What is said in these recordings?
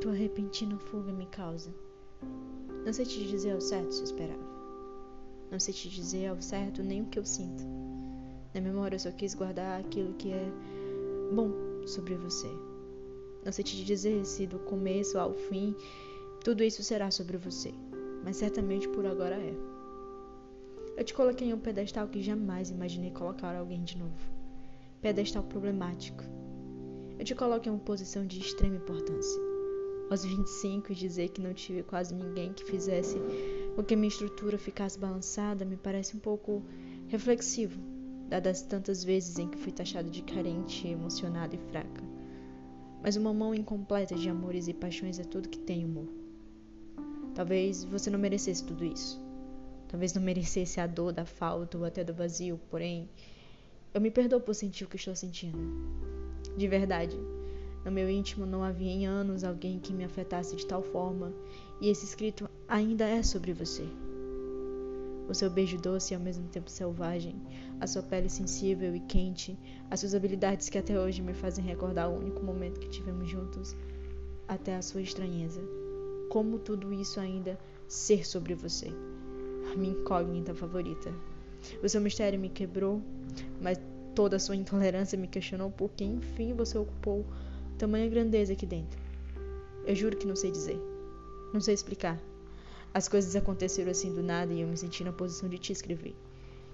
tua repentina fuga me causa. Não sei te dizer ao certo se esperava. Não sei te dizer ao certo nem o que eu sinto. Na memória eu só quis guardar aquilo que é bom sobre você. Não sei te dizer se do começo ao fim tudo isso será sobre você, mas certamente por agora é. Eu te coloquei em um pedestal que jamais imaginei colocar alguém de novo. Pedestal problemático. Eu te coloco em uma posição de extrema importância. Aos 25 dizer que não tive quase ninguém que fizesse com que minha estrutura ficasse balançada me parece um pouco reflexivo, dadas tantas vezes em que fui taxada de carente, emocionada e fraca. Mas uma mão incompleta de amores e paixões é tudo que tem, amor. Talvez você não merecesse tudo isso. Talvez não merecesse a dor da falta ou até do vazio, porém, eu me perdoo por sentir o que estou sentindo. De verdade, no meu íntimo não havia em anos alguém que me afetasse de tal forma, e esse escrito ainda é sobre você. O seu beijo doce e ao mesmo tempo selvagem, a sua pele sensível e quente, as suas habilidades que até hoje me fazem recordar o único momento que tivemos juntos, até a sua estranheza como tudo isso ainda ser sobre você. A minha incógnita favorita. O seu mistério me quebrou, mas toda a sua intolerância me questionou porque enfim você ocupou tamanha grandeza aqui dentro. Eu juro que não sei dizer. Não sei explicar. As coisas aconteceram assim do nada e eu me senti na posição de te escrever.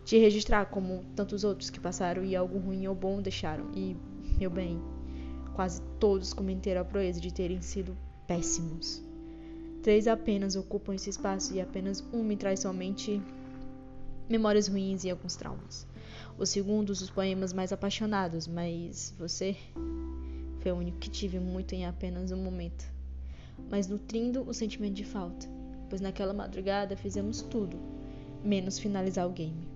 Te registrar como tantos outros que passaram e algo ruim ou bom deixaram. E, meu bem, quase todos cometeram a proeza de terem sido péssimos. Três apenas ocupam esse espaço e apenas um me traz somente memórias ruins e alguns traumas. O segundo, os poemas mais apaixonados, mas você o único que tive muito em apenas um momento. Mas nutrindo o sentimento de falta, pois naquela madrugada fizemos tudo, menos finalizar o game.